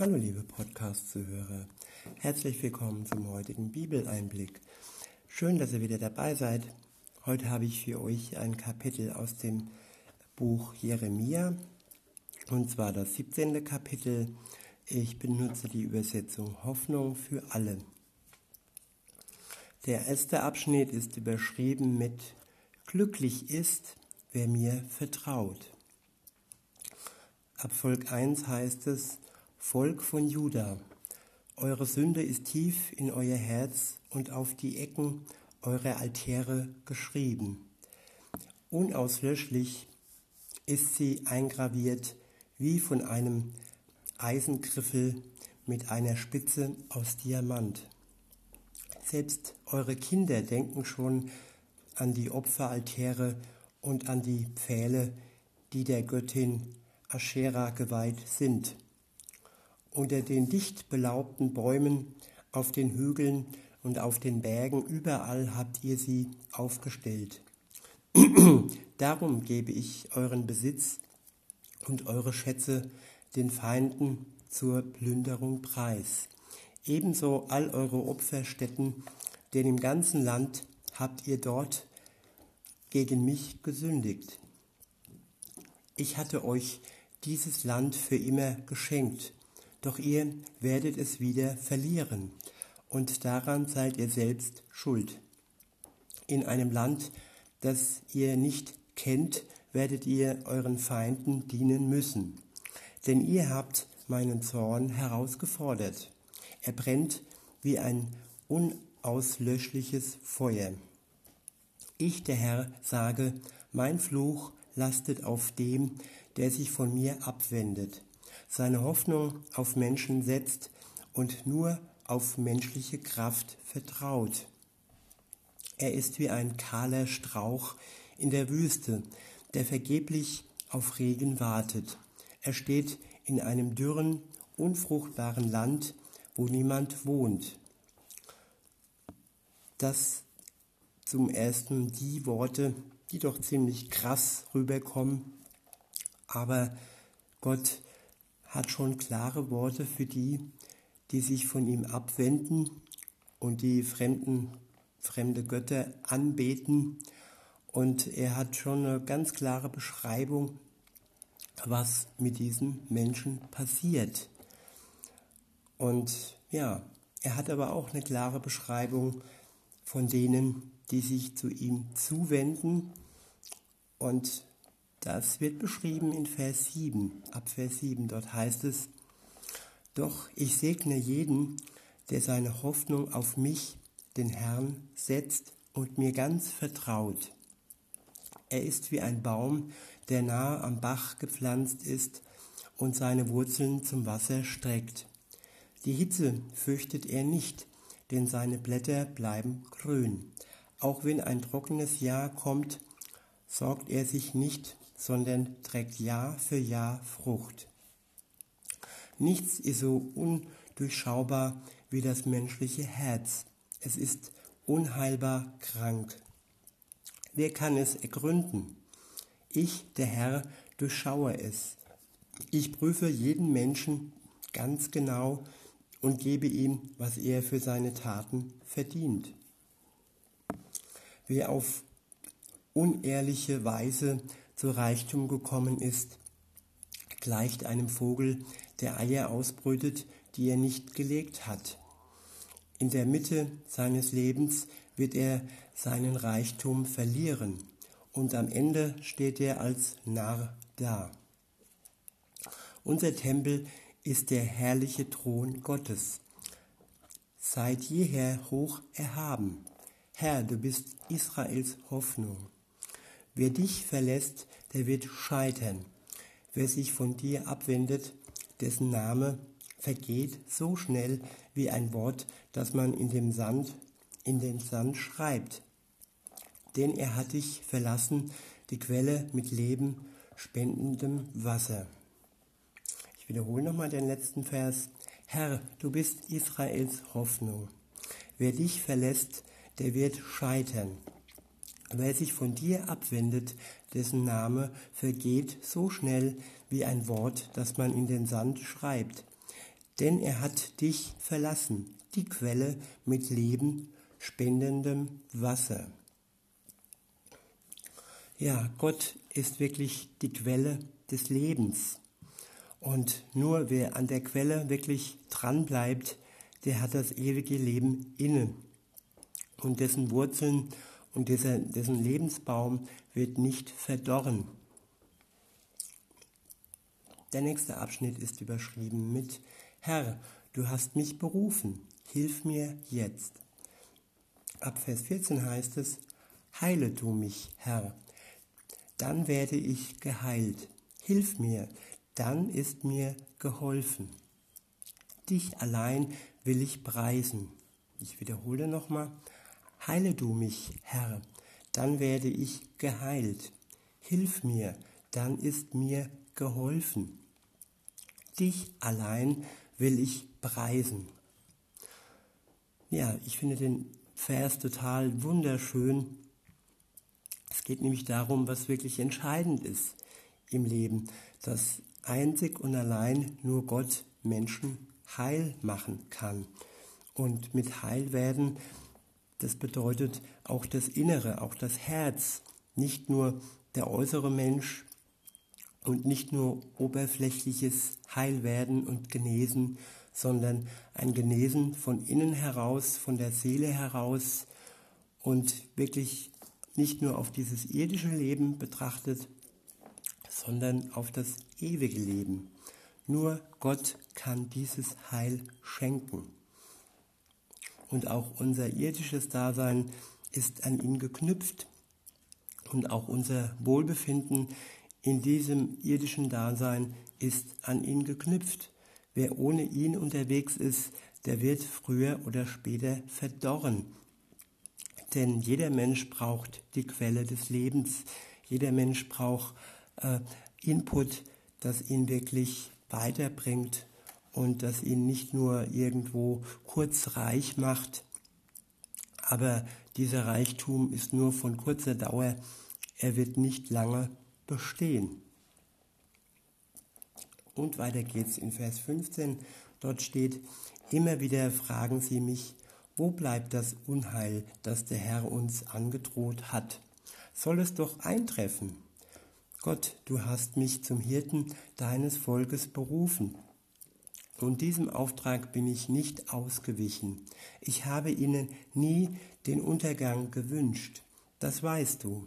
Hallo liebe Podcast-Zuhörer, herzlich willkommen zum heutigen Bibeleinblick. Schön, dass ihr wieder dabei seid. Heute habe ich für euch ein Kapitel aus dem Buch Jeremia, und zwar das 17. Kapitel. Ich benutze die Übersetzung Hoffnung für alle. Der erste Abschnitt ist überschrieben mit Glücklich ist, wer mir vertraut. Ab Volk 1 heißt es, Volk von Juda, eure Sünde ist tief in euer Herz und auf die Ecken eurer Altäre geschrieben. Unauslöschlich ist sie eingraviert wie von einem Eisengriffel mit einer Spitze aus Diamant. Selbst eure Kinder denken schon an die Opferaltäre und an die Pfähle, die der Göttin Aschera geweiht sind. Unter den dicht belaubten Bäumen, auf den Hügeln und auf den Bergen, überall habt ihr sie aufgestellt. Darum gebe ich euren Besitz und eure Schätze den Feinden zur Plünderung preis. Ebenso all eure Opferstätten, denn im ganzen Land habt ihr dort gegen mich gesündigt. Ich hatte euch dieses Land für immer geschenkt, doch ihr werdet es wieder verlieren, und daran seid ihr selbst schuld. In einem Land, das ihr nicht kennt, werdet ihr euren Feinden dienen müssen, denn ihr habt meinen Zorn herausgefordert. Er brennt wie ein unauslöschliches Feuer. Ich, der Herr, sage, mein Fluch lastet auf dem, der sich von mir abwendet, seine Hoffnung auf Menschen setzt und nur auf menschliche Kraft vertraut. Er ist wie ein kahler Strauch in der Wüste, der vergeblich auf Regen wartet. Er steht in einem dürren, unfruchtbaren Land, wo niemand wohnt. Das zum ersten die Worte, die doch ziemlich krass rüberkommen, aber Gott hat schon klare Worte für die, die sich von ihm abwenden und die fremden, fremde Götter anbeten. Und er hat schon eine ganz klare Beschreibung, was mit diesen Menschen passiert. Und ja, er hat aber auch eine klare Beschreibung von denen, die sich zu ihm zuwenden. Und das wird beschrieben in Vers 7, ab Vers 7. Dort heißt es, Doch ich segne jeden, der seine Hoffnung auf mich, den Herrn, setzt und mir ganz vertraut. Er ist wie ein Baum, der nahe am Bach gepflanzt ist und seine Wurzeln zum Wasser streckt. Die Hitze fürchtet er nicht, denn seine Blätter bleiben grün. Auch wenn ein trockenes Jahr kommt, sorgt er sich nicht sondern trägt Jahr für Jahr Frucht. Nichts ist so undurchschaubar wie das menschliche Herz. Es ist unheilbar krank. Wer kann es ergründen? Ich, der Herr, durchschaue es. Ich prüfe jeden Menschen ganz genau und gebe ihm, was er für seine Taten verdient. Wer auf unehrliche Weise zu Reichtum gekommen ist, gleicht einem Vogel, der Eier ausbrütet, die er nicht gelegt hat. In der Mitte seines Lebens wird er seinen Reichtum verlieren und am Ende steht er als Narr da. Unser Tempel ist der herrliche Thron Gottes. Seit jeher hoch erhaben. Herr, du bist Israels Hoffnung. Wer dich verlässt, der wird scheitern. Wer sich von dir abwendet, dessen Name vergeht so schnell wie ein Wort, das man in dem Sand, in den Sand schreibt. Denn er hat dich verlassen, die Quelle mit Leben spendendem Wasser. Ich wiederhole nochmal den letzten Vers. Herr, du bist Israels Hoffnung. Wer dich verlässt, der wird scheitern. Wer sich von dir abwendet, dessen Name vergeht so schnell wie ein Wort, das man in den Sand schreibt. denn er hat dich verlassen, die Quelle mit Leben spendendem Wasser. Ja, Gott ist wirklich die Quelle des Lebens. Und nur wer an der Quelle wirklich dran bleibt, der hat das ewige Leben inne. Und dessen Wurzeln und dieser, dessen Lebensbaum wird nicht verdorren. Der nächste Abschnitt ist überschrieben mit Herr, du hast mich berufen, hilf mir jetzt. Ab Vers 14 heißt es, Heile du mich, Herr, dann werde ich geheilt. Hilf mir, dann ist mir geholfen. Dich allein will ich preisen. Ich wiederhole nochmal, heile du mich, Herr, dann werde ich geheilt. Hilf mir, dann ist mir geholfen. Dich allein will ich preisen. Ja, ich finde den Vers total wunderschön. Es geht nämlich darum, was wirklich entscheidend ist im Leben, dass einzig und allein nur Gott Menschen heil machen kann. Und mit heil werden, das bedeutet auch das Innere, auch das Herz, nicht nur der äußere Mensch und nicht nur oberflächliches Heilwerden und Genesen, sondern ein Genesen von innen heraus, von der Seele heraus und wirklich nicht nur auf dieses irdische Leben betrachtet, sondern auf das ewige Leben. Nur Gott kann dieses Heil schenken. Und auch unser irdisches Dasein ist an ihn geknüpft. Und auch unser Wohlbefinden in diesem irdischen Dasein ist an ihn geknüpft. Wer ohne ihn unterwegs ist, der wird früher oder später verdorren. Denn jeder Mensch braucht die Quelle des Lebens. Jeder Mensch braucht äh, Input, das ihn wirklich weiterbringt und das ihn nicht nur irgendwo kurz reich macht. Aber dieser Reichtum ist nur von kurzer Dauer. Er wird nicht lange bestehen. Und weiter geht's in Vers 15. Dort steht, immer wieder fragen sie mich, wo bleibt das Unheil, das der Herr uns angedroht hat? Soll es doch eintreffen? Gott, du hast mich zum Hirten deines Volkes berufen. Und diesem Auftrag bin ich nicht ausgewichen. Ich habe ihnen nie den Untergang gewünscht. Das weißt du.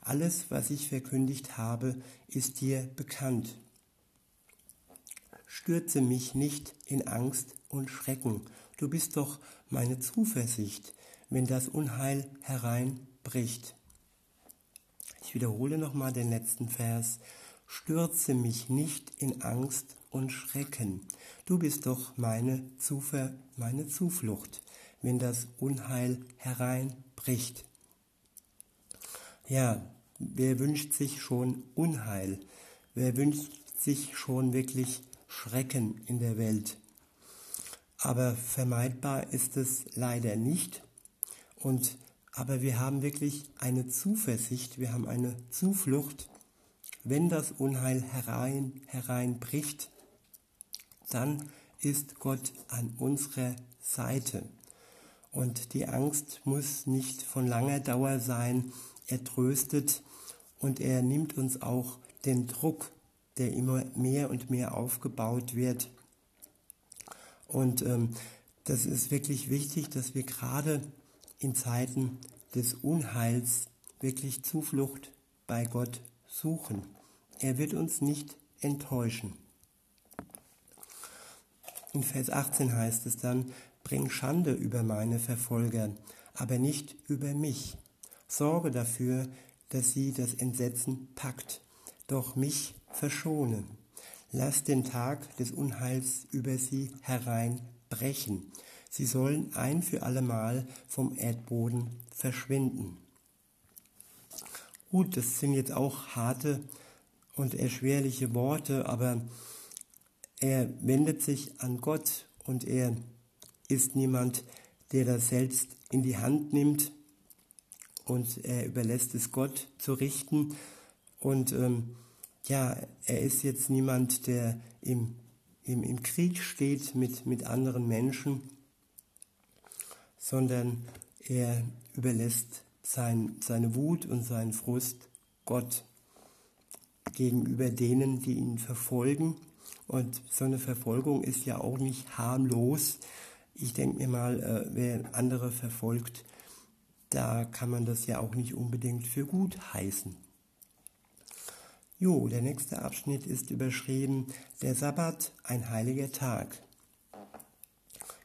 Alles, was ich verkündigt habe, ist dir bekannt. Stürze mich nicht in Angst und Schrecken. Du bist doch meine Zuversicht, wenn das Unheil hereinbricht. Ich wiederhole nochmal den letzten Vers. Stürze mich nicht in Angst und Schrecken. Du bist doch meine, Zuver meine Zuflucht, wenn das Unheil hereinbricht. Ja, wer wünscht sich schon Unheil? Wer wünscht sich schon wirklich Schrecken in der Welt? Aber vermeidbar ist es leider nicht. Und aber wir haben wirklich eine Zuversicht, wir haben eine Zuflucht. Wenn das Unheil herein, hereinbricht, dann ist Gott an unserer Seite. Und die Angst muss nicht von langer Dauer sein. Er tröstet und er nimmt uns auch den Druck, der immer mehr und mehr aufgebaut wird. Und ähm, das ist wirklich wichtig, dass wir gerade in Zeiten des Unheils wirklich Zuflucht bei Gott suchen. Er wird uns nicht enttäuschen. In Vers 18 heißt es dann, bring Schande über meine Verfolger, aber nicht über mich. Sorge dafür, dass sie das Entsetzen packt, doch mich verschone. Lass den Tag des Unheils über sie hereinbrechen. Sie sollen ein für allemal vom Erdboden verschwinden. Gut, das sind jetzt auch harte und erschwerliche Worte, aber er wendet sich an Gott und er ist niemand, der das selbst in die Hand nimmt und er überlässt es Gott zu richten. Und ähm, ja, er ist jetzt niemand, der im im, im Krieg steht mit, mit anderen Menschen, sondern er überlässt sein, seine Wut und seinen Frust Gott gegenüber denen, die ihn verfolgen. Und so eine Verfolgung ist ja auch nicht harmlos. Ich denke mir mal, äh, wer andere verfolgt, da kann man das ja auch nicht unbedingt für gut heißen. Jo, der nächste Abschnitt ist überschrieben, der Sabbat, ein heiliger Tag.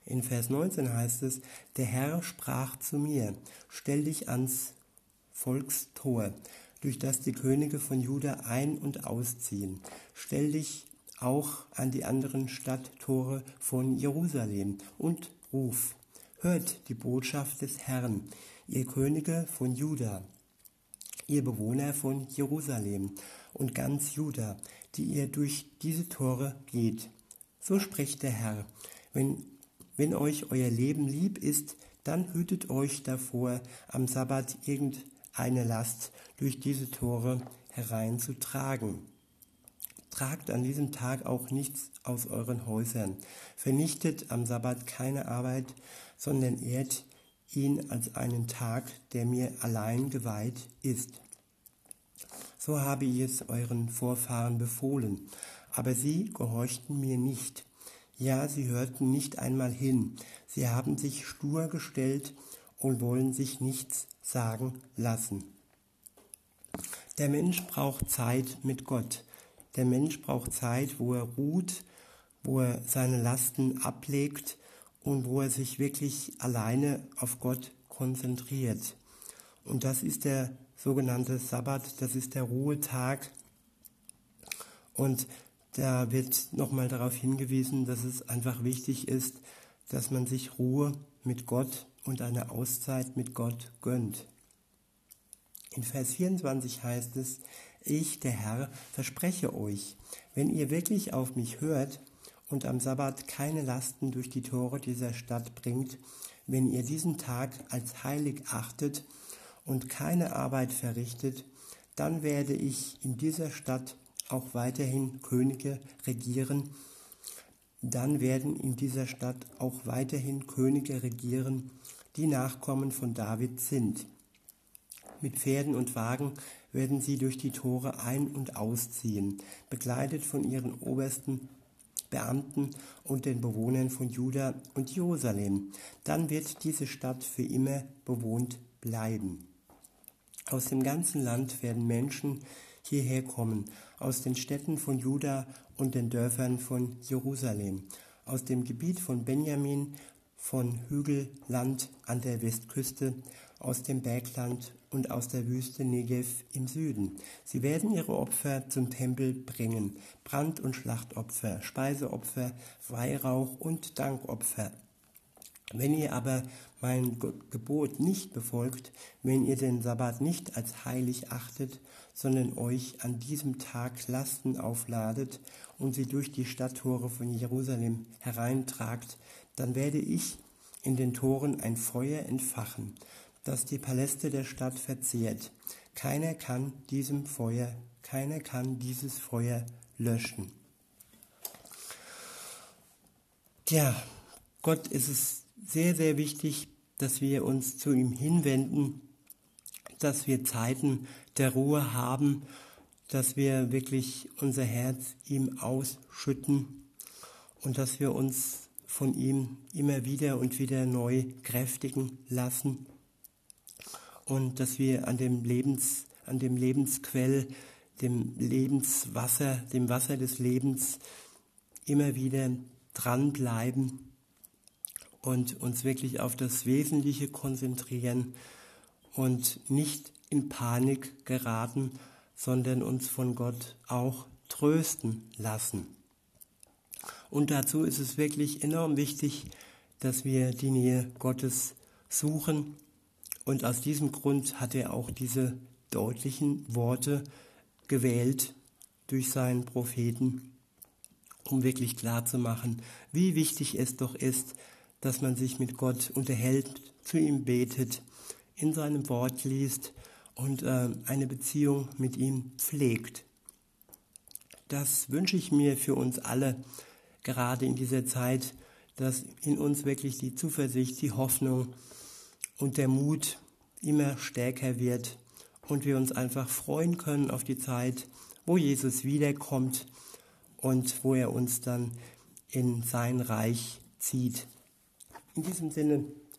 In Vers 19 heißt es, der Herr sprach zu mir, stell dich ans Volkstor, durch das die Könige von Juda ein- und ausziehen. Stell dich auch an die anderen Stadttore von Jerusalem und ruf, hört die Botschaft des Herrn, ihr Könige von Juda, ihr Bewohner von Jerusalem und ganz Juda, die ihr durch diese Tore geht. So spricht der Herr, wenn, wenn euch euer Leben lieb ist, dann hütet euch davor, am Sabbat irgendeine Last durch diese Tore hereinzutragen. Tragt an diesem Tag auch nichts aus euren Häusern. Vernichtet am Sabbat keine Arbeit, sondern ehrt ihn als einen Tag, der mir allein geweiht ist. So habe ich es euren Vorfahren befohlen, aber sie gehorchten mir nicht. Ja, sie hörten nicht einmal hin, sie haben sich stur gestellt und wollen sich nichts sagen lassen. Der Mensch braucht Zeit mit Gott. Der Mensch braucht Zeit, wo er ruht, wo er seine Lasten ablegt und wo er sich wirklich alleine auf Gott konzentriert. Und das ist der sogenannte Sabbat, das ist der Ruhetag. Und da wird nochmal darauf hingewiesen, dass es einfach wichtig ist, dass man sich Ruhe mit Gott und eine Auszeit mit Gott gönnt. In Vers 24 heißt es, ich, der Herr, verspreche euch, wenn ihr wirklich auf mich hört und am Sabbat keine Lasten durch die Tore dieser Stadt bringt, wenn ihr diesen Tag als heilig achtet und keine Arbeit verrichtet, dann werde ich in dieser Stadt auch weiterhin Könige regieren, dann werden in dieser Stadt auch weiterhin Könige regieren, die Nachkommen von David sind. Mit Pferden und Wagen werden sie durch die Tore ein- und ausziehen, begleitet von ihren obersten Beamten und den Bewohnern von Juda und Jerusalem. Dann wird diese Stadt für immer bewohnt bleiben. Aus dem ganzen Land werden Menschen hierher kommen, aus den Städten von Juda und den Dörfern von Jerusalem, aus dem Gebiet von Benjamin, von Hügelland an der Westküste, aus dem Bergland und aus der Wüste Negev im Süden. Sie werden ihre Opfer zum Tempel bringen, Brand- und Schlachtopfer, Speiseopfer, Weihrauch und Dankopfer. Wenn ihr aber mein Gebot nicht befolgt, wenn ihr den Sabbat nicht als heilig achtet, sondern euch an diesem Tag Lasten aufladet und sie durch die Stadttore von Jerusalem hereintragt, dann werde ich in den Toren ein Feuer entfachen, das die Paläste der Stadt verzehrt. Keiner kann diesem Feuer, keiner kann dieses Feuer löschen. Tja, Gott ist es sehr, sehr wichtig, dass wir uns zu ihm hinwenden, dass wir Zeiten der Ruhe haben, dass wir wirklich unser Herz ihm ausschütten und dass wir uns von ihm immer wieder und wieder neu kräftigen lassen und dass wir an dem Lebens, an dem Lebensquell, dem Lebenswasser, dem Wasser des Lebens immer wieder dranbleiben und uns wirklich auf das Wesentliche konzentrieren und nicht in Panik geraten, sondern uns von Gott auch trösten lassen. Und dazu ist es wirklich enorm wichtig, dass wir die Nähe Gottes suchen und aus diesem Grund hat er auch diese deutlichen Worte gewählt durch seinen Propheten, um wirklich klar zu machen, wie wichtig es doch ist, dass man sich mit Gott unterhält, zu ihm betet, in seinem Wort liest und äh, eine Beziehung mit ihm pflegt. Das wünsche ich mir für uns alle gerade in dieser Zeit, dass in uns wirklich die Zuversicht, die Hoffnung und der Mut immer stärker wird und wir uns einfach freuen können auf die Zeit, wo Jesus wiederkommt und wo er uns dann in sein Reich zieht. In diesem Sinne